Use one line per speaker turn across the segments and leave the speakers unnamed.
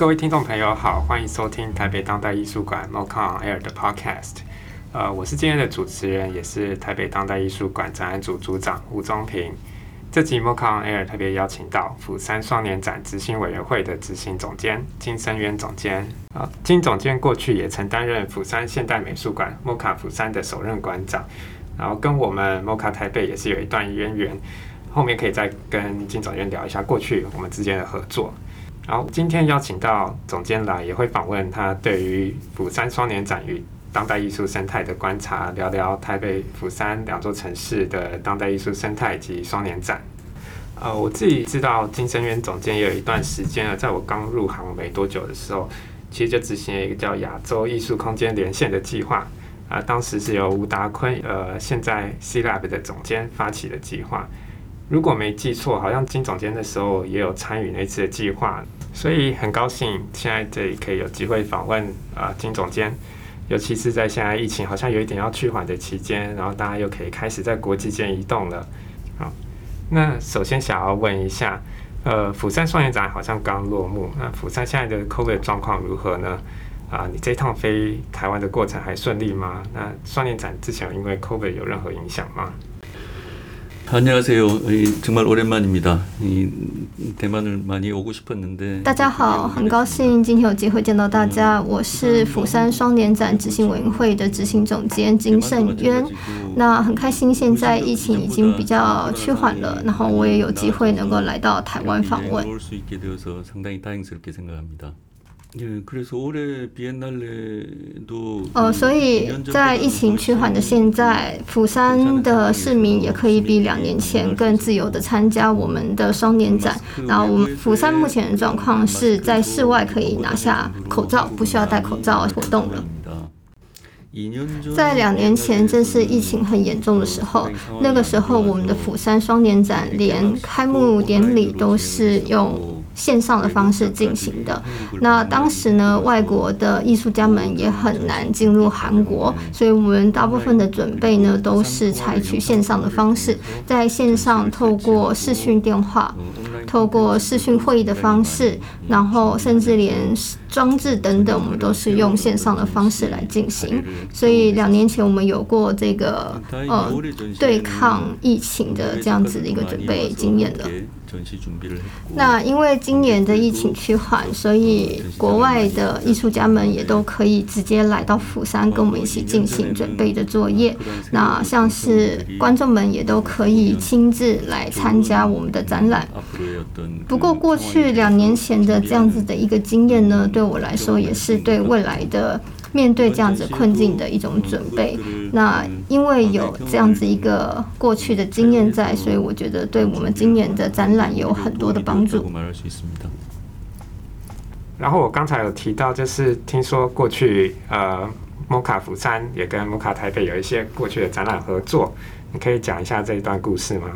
各位听众朋友好，欢迎收听台北当代艺术馆 MoCA on Air 的 Podcast。呃，我是今天的主持人，也是台北当代艺术馆展览组组长吴宗平。这集 MoCA on Air 特别邀请到釜山双年展执行委员会的执行总监金生渊总监。啊，金总监过去也曾担任釜山现代美术馆 MoCA 釜山的首任馆长，然后跟我们 MoCA 台北也是有一段渊源。后面可以再跟金总监聊一下过去我们之间的合作。然后今天邀请到总监来，也会访问他对于釜山双年展与当代艺术生态的观察，聊聊台北、釜山两座城市的当代艺术生态及双年展。呃，我自己知道金生渊总监也有一段时间了，在我刚入行没多久的时候，其实就执行了一个叫亚洲艺术空间连线的计划。啊、呃，当时是由吴达坤，呃，现在 C Lab 的总监发起的计划。如果没记错，好像金总监的时候也有参与那次的计划，所以很高兴现在这里可以有机会访问啊、金总监，尤其是在现在疫情好像有一点要趋缓的期间，然后大家又可以开始在国际间移动了。好，那首先想要问一下，呃，釜山双年展好像刚落幕，那釜山现在的 COVID 状况如何呢？啊，你这趟飞台湾的过程还顺利吗？那双年展之前因为 COVID 有任何影响吗？
안녕하세요，정말오랜만입니다。대만을많이오고싶었는데
大家好，很高兴今天有机会见到大家。我是釜山双年展执行委员会的执行总监金升渊。那很开心，现在疫情已经比较趋缓了，然后我也有机会能够来到台湾访问。 呃，所以在疫情趋缓的现在，釜山的市民也可以比两年前更自由的参加我们的双年展。然后我们釜山目前的状况是在室外可以拿下口罩，不需要戴口罩活动了。在两年前，正是疫情很严重的时候，那个时候我们的釜山双年展连开幕典礼都是用。线上的方式进行的。那当时呢，外国的艺术家们也很难进入韩国，所以我们大部分的准备呢，都是采取线上的方式，在线上透过视讯电话、透过视讯会议的方式，然后甚至连装置等等，我们都是用线上的方式来进行。所以两年前我们有过这个呃对抗疫情的这样子的一个准备经验了。那因为今年的疫情趋缓，所以国外的艺术家们也都可以直接来到釜山跟我们一起进行准备的作业。那像是观众们也都可以亲自来参加我们的展览。不过过去两年前的这样子的一个经验呢，对我来说也是对未来的。面对这样子困境的一种准备，那因为有这样子一个过去的经验在，所以我觉得对我们今年的展览有很多的帮助。
然后我刚才有提到，就是听说过去呃，MoCA 釜山也跟 MoCA 台北有一些过去的展览合作，你可以讲一下这一段故事吗？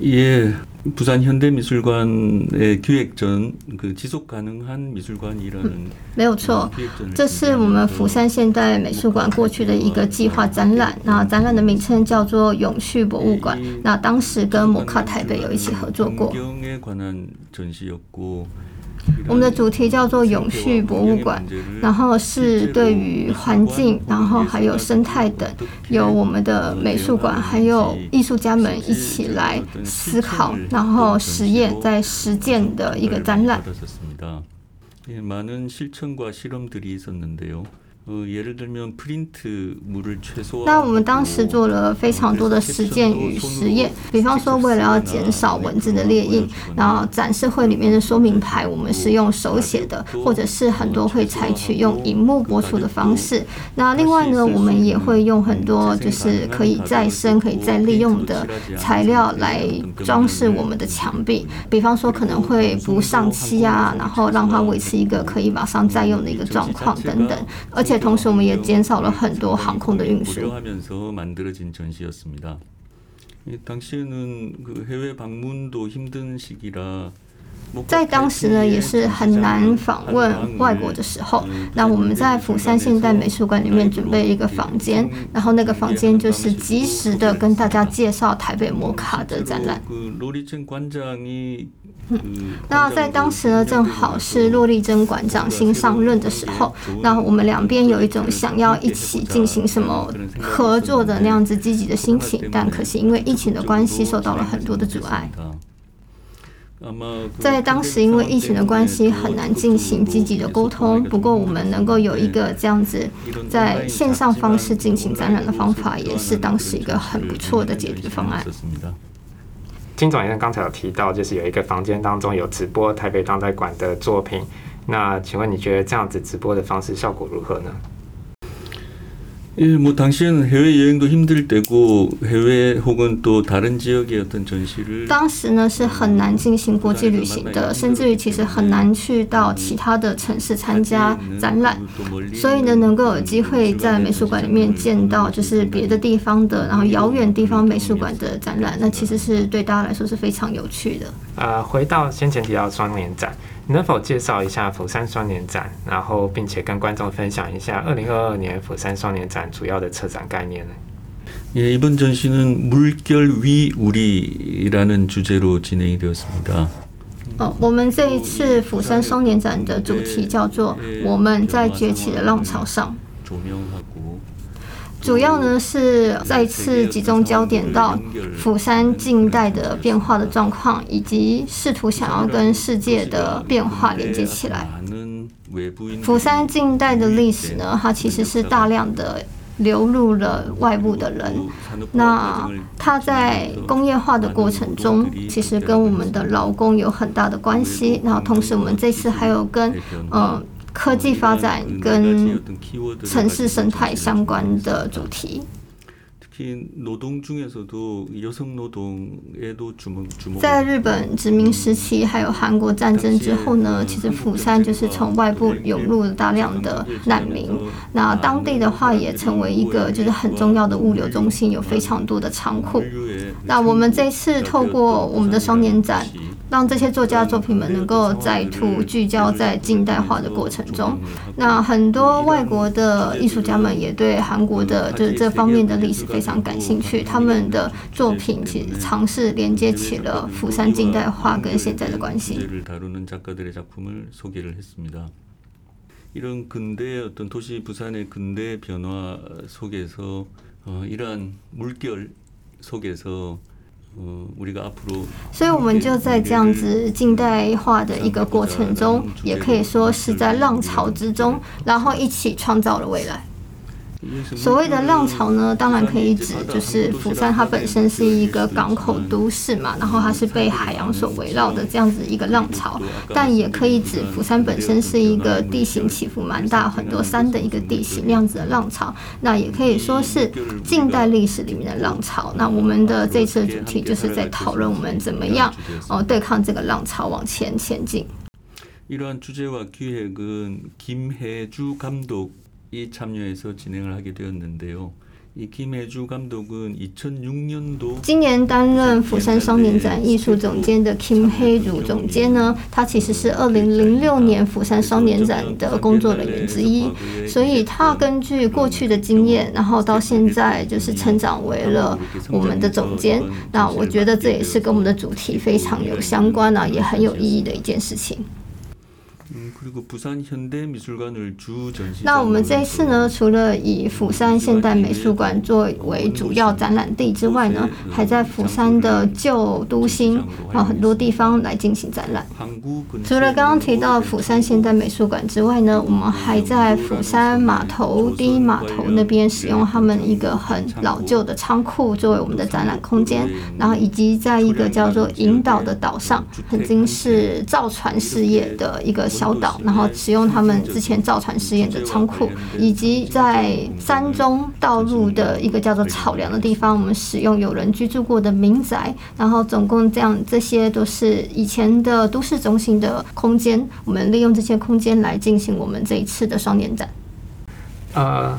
耶。釜山현대미술馆诶기획전그지속가능한미술馆이라는
没有错，这是我们釜山现代美术馆过去的一个计划展览。那展览的名称叫做永续博物馆。那当时跟 MoCA 台北有一起合作过。 我们的主题叫做永续博物馆，然后是对于环境，然后还有生态等，由我们的美术馆还有艺术家们一起来思考，然后实验在实践的一个展览。那我们当时做了非常多的实践与实验，比方说为了要减少文字的列印，然后展示会里面的说明牌我们是用手写的，或者是很多会采取用荧幕播出的方式。那另外呢，我们也会用很多就是可以再生、可以再利用的材料来装饰我们的墙壁，比方说可能会不上漆啊，然后让它维持一个可以马上再用的一个状况等等，而且。同时，我们也减少了很多航空的运输。在当时呢，也是很难访问外国的时候。那我们在釜山现代美术馆里面准备一个房间，然后那个房间就是及时的跟大家介绍台北摩卡的展览。嗯，那在当时呢，正好是骆丽珍馆长新上任的时候，那我们两边有一种想要一起进行什么合作的那样子积极的心情，但可惜因为疫情的关系，受到了很多的阻碍。在当时，因为疫情的关系，很难进行积极的沟通。不过，我们能够有一个这样子在线上方式进行展览的方法，也是当时一个很不错的解决方案。
金总监刚才有提到，就是有一个房间当中有直播台北当代馆的作品。那请问你觉得这样子直播的方式效果如何呢？
예, 뭐 당시에는 해외 여행도 힘들 때고 해외 혹은 또 다른 지역의 어떤 전시를
当时呢是很难进行国际旅行的，甚至于其实很难去到其他的城市参加展览，所以呢能够有机会在美术馆里面见到就是别的地方的，然后遥远地方美术馆的展览，那其实是对大家来说是非常有趣的。
呃，回到先前提到双年展。 能否介绍一下釜山双年展，然后并且跟观众分享一下二零二二年釜山双年展主要的策展概念呢？
예 이번 전시는 물결 위 우리라는 주제로 진행이 되었습니다.
哦，我们这一次釜山双年展的主题叫做“我们在崛起的浪潮上”。 主要呢是再次集中焦点到釜山近代的变化的状况，以及试图想要跟世界的变化连接起来。釜山近代的历史呢，它其实是大量的流入了外部的人。那它在工业化的过程中，其实跟我们的劳工有很大的关系。然后同时，我们这次还有跟嗯。科技发展跟城市生态相关的主题。在日本殖民时期，还有韩国战争之后呢，其实釜山就是从外部涌入了大量的难民。那当地的话，也成为一个就是很重要的物流中心，有非常多的仓库。那我们这次透过我们的双年展。让这些作家作品们能够再度聚焦在近代化的过程中。那很多外国的艺术家们也对韩国的就是这方面的历史非常感兴趣。他们的作品其实尝试连接起了釜山近代化跟现在的关系。所以，我们就在这样子近代化的一个过程中，也可以说是在浪潮之中，然后一起创造了未来。所谓的浪潮呢，当然可以指就是釜山它本身是一个港口都市嘛，然后它是被海洋所围绕的这样子一个浪潮，但也可以指釜山本身是一个地形起伏蛮大、很多山的一个地形那样子的浪潮，那也可以说是近代历史里面的浪潮。那我们的这次的主题就是在讨论我们怎么样哦对抗这个浪潮往前前进。
이 참여해서 진행을 하게 되었는데요. 이 김혜주 감독은 2006년도
今年担任釜山双年展艺术总监的 Kim Hae-ru 总监呢，他其实是2006年釜山双年展的工作人员之一，所以他根据过去的经验，然后到现在就是成长为了我们的总监。那我觉得这也是跟我们的主题非常有相关啊，也很有意义的一件事情。 那我们这一次呢，除了以釜山现代美术馆作为主要展览地之外呢，还在釜山的旧都心啊很多地方来进行展览。除了刚刚提到釜山现代美术馆之外呢，我们还在釜山码头第一码头那边使用他们一个很老旧的仓库作为我们的展览空间，然后以及在一个叫做引导的岛上，曾经是造船事业的一个小岛。然后使用他们之前造船试验的仓库，以及在山中道路的一个叫做草梁的地方，我们使用有人居住过的民宅。然后总共这样，这些都是以前的都市中心的空间。我们利用这些空间来进行我们这一次的双年展。
呃，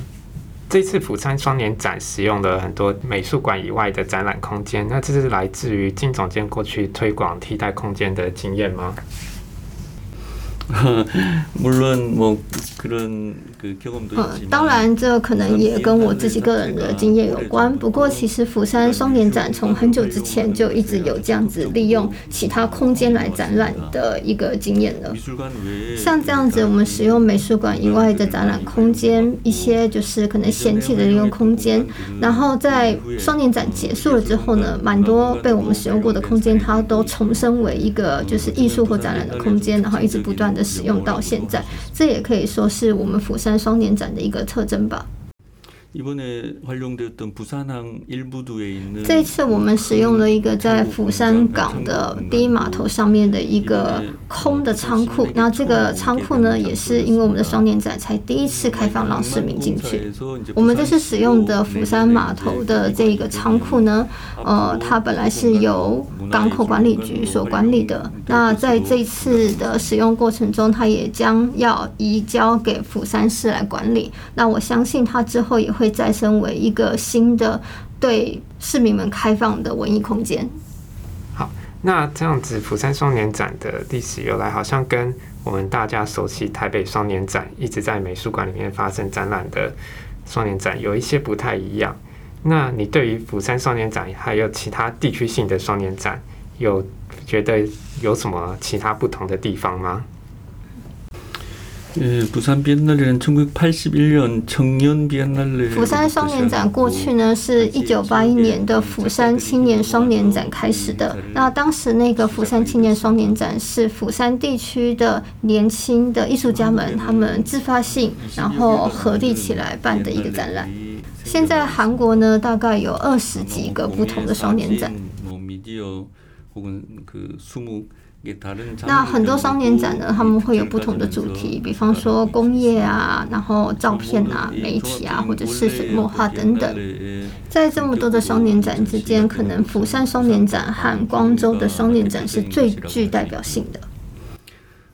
这次釜山双年展使用了很多美术馆以外的展览空间，那这是来自于金总监过去推广替代空间的
经验吗？
嗯，当然，这可能也跟我自己个人的经验有关。不过，其实釜山双年展从很久之前就一直有这样子利用其他空间来展览的一个经验了。像这样子，我们使用美术馆以外的展览空间，一些就是可能闲弃的利用空间，然后在双年展结束了之后呢，蛮多被我们使用过的空间，它都重生为一个就是艺术或展览的空间，然后一直不断的使用到现在。这也可以说是我们釜山。双年展的一个特征吧。这次我们使用了一个在釜山港的第一码头上面的一个空的仓库。那这个仓库呢，也是因为我们的双年展才第一次开放让市民进去。我们这次使用的釜山码头的这个仓库呢，呃，它本来是由港口管理局所管理的。那在这次的使用过程中，它也将要移交给釜山市来管理。那我相信它之后也会。会再生为一个新的对市民们开放的文艺空间。
好，那这样子，釜山双年展的历史由来好像跟我们大家熟悉台北双年展一直在美术馆里面发生展览的双年展有一些不太一样。那你对于釜山双年展还有其他地区性的双年展，有觉得有什么其他不同的地方吗？
釜山
双年展过去呢，是一九八一年的釜山青年双年展开始的。那当时那个釜山青年双年展是釜山地区的年轻的艺术家们，他们自发性然后合力起来办的一个展览。现在韩国呢，大概有二十几个不同的双年展。那很多双年展呢，他们会有不同的主题，比方说工业啊，然后照片啊、媒体啊，或者是水墨画等等。在这么多的双年展之间，可能釜山双年展和光州的双年展是最具代表性的。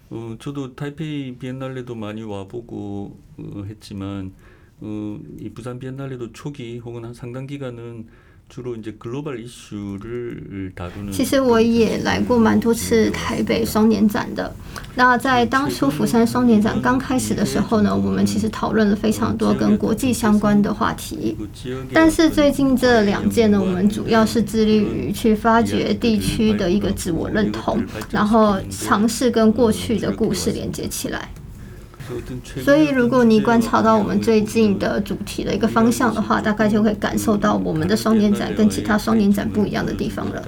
嗯，저도타이페이비엔날레도많이와보고했지만음이부산비엔날레도초기혹은한상당기간은
其实我也来过蛮多次台北双年展的。那在当初釜山双年展刚开始的时候呢，我们其实讨论了非常多跟国际相关的话题。但是最近这两届呢，我们主要是致力于去发掘地区的一个自我认同，然后尝试跟过去的故事连接起来。所以，如果你观察到我们最近的主题的一个方向的话，大概就会感受到我们的双年展跟其他双年展不一样的地方了。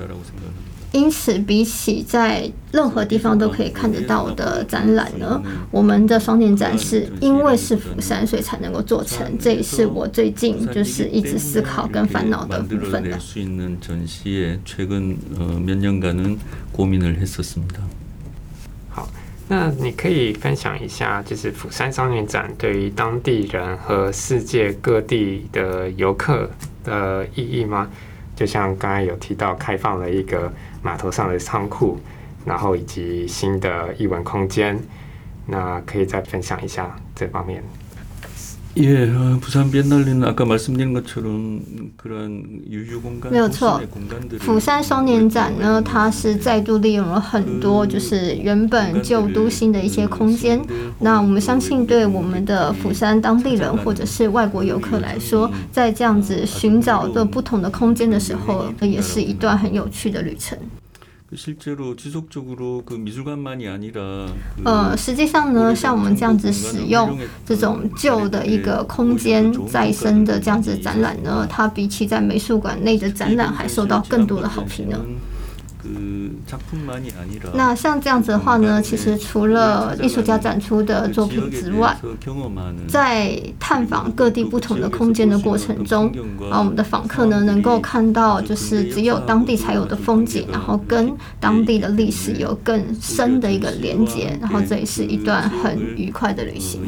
因此，比起在任何地方都可以看得到的展览呢，我们的双年展是因为是釜山，所以才能够做成。这也是我最近就是一直思考跟烦恼的部分了。
那你可以分享一下，就是釜山双年展对于当地人和世界各地的游客的意义吗？就像刚才有提到，开放了一个码头上的仓库，然后以及新的艺文空间，那可以再分享一下这方面。
没有
错，釜山双年展呢，它是再度利用了很多就是原本旧都新的一些空间。那我们相信，对我们的釜山当地人或者是外国游客来说，在这样子寻找的不同的空间的时候，也是一段很有趣的旅程。呃，实际上呢，像我们这样子使用这种旧的一个空间再生的这样子展览呢，它比起在美术馆内的展览还受到更多的好评呢。那像这样子的话呢，其实除了艺术家展出的作品之外，在探访各地不同的空间的过程中，啊，我们的访客呢能够看到就是只有当地才有的风景，然后跟当地的历史有更深的一个连接，然后这也是一段很愉快的旅行。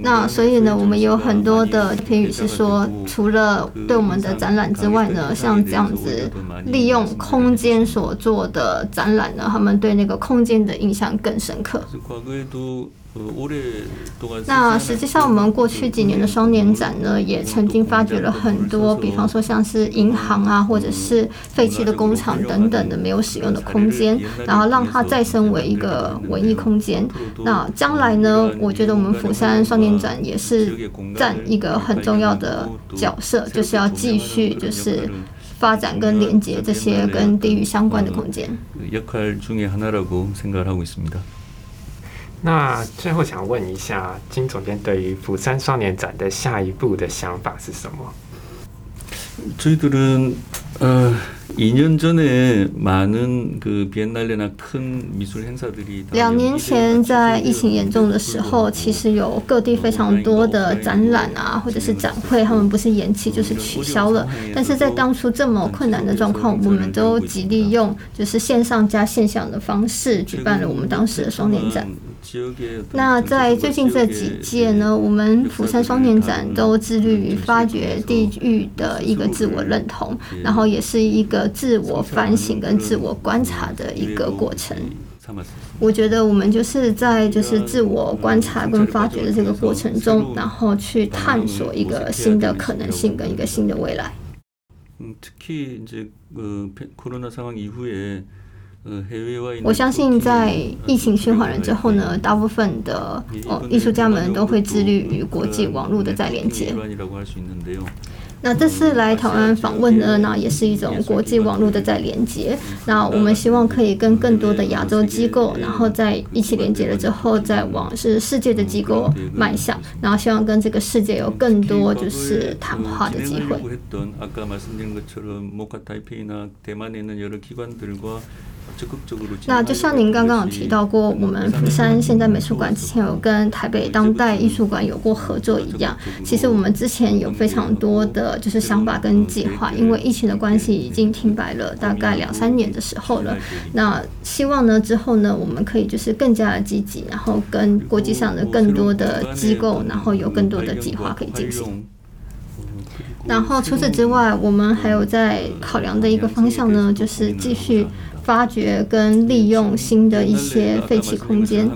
那所以呢，我们有很多的评语是说，除了对我们的展览之外呢，像这样子利用空间所做的展览呢，他们对那个空间的印象更深刻。那实际上，我们过去几年的双年展呢，也曾经发掘了很多，比方说像是银行啊，或者是废弃的工厂等等的没有使用的空间，然后让它再生为一个文艺空间。那将来呢，我觉得我们釜山双年展也是占一个很重要的角色，就是要继续就是发展跟连接这些跟地域相关的空间。
那最后想问一下金总监，对于釜山双年展的下一步的想法是什么？
呃 2년 전에 많은 그 비엔날레나 큰 미술 행사들이
两年前在疫情严重的时候，其实有各地非常多的展览啊，或者是展会，他们不是延期就是取消了。但是在当初这么困难的状况，我们都极力用就是线上加线下的方式举办了我们当时的双年展。 那在最近这几届呢，我们釜山双年展都致力于发掘地域的一个自我认同，然后也是一个自我反省跟自我观察的一个过程。我觉得我们就是在就是自我观察跟发掘的这个过程中，然后去探索一个新的可能性跟一个新的未来。我相信，在疫情趋缓了之后呢，大部分的哦艺术家们都会致力于国际网络的再连接。那这次来台湾访问呢，那也是一种国际网络的再连接。那我们希望可以跟更多的亚洲机构，然后在一起连接了之后，再往是世界的机构迈向，然后希望跟这个世界有更多就是谈话的机会。那就像您刚刚有提到过，我们釜山现代美术馆之前有跟台北当代艺术馆有过合作一样，其实我们之前有非常多的就是想法跟计划，因为疫情的关系已经停摆了大概两三年的时候了。那希望呢之后呢，我们可以就是更加的积极，然后跟国际上的更多的机构，然后有更多的计划可以进行。然后除此之外，我们还有在考量的一个方向呢，就是继续。发掘跟利用新的一些废弃空间，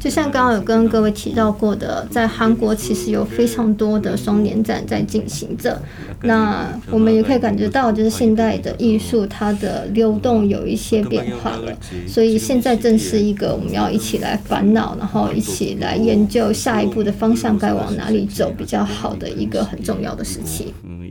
就像刚刚有跟各位提到过的，在韩国其实有非常多的双年展在进行着。那我们也可以感觉到，就是现代的艺术它的流动有一些变化了。所以现在正是一个我们要一起来烦恼，然后一起来研究下一步的方向该往哪里走比较好的一个很重要的时期。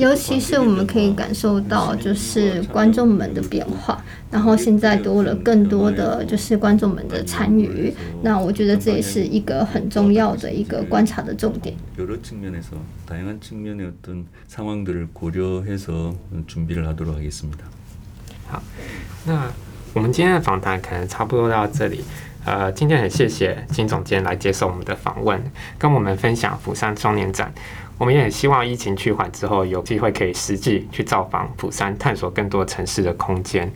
尤其是我们可以感受到，就是观众们的变化，然后现在多了更多的就是观众们的参与，那我觉得这也是一个很重要的一个观察的重点。
好，那我们今天的访谈可能差不多到这里。呃，今天很谢谢金总监来接受我们的访问，跟我们分享釜山双年展。我们也很希望疫情趋缓之后，有机会可以实际去造访釜山，探索更多城市的空间。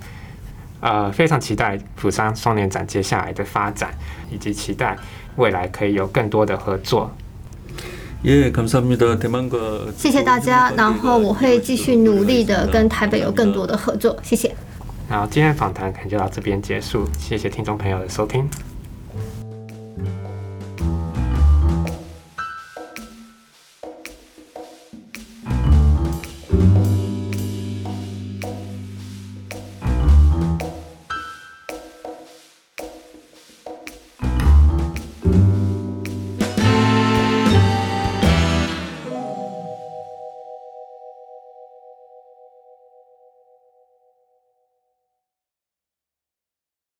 呃，非常期待釜山双年展接下来的发展，以及期待未来可以有更多的合作。
耶，感谢
谢大家。然后我会继续努力的跟台北有更多的合作。谢谢。
然后今天的访谈可能就到这边结束，谢谢听众朋友的收听。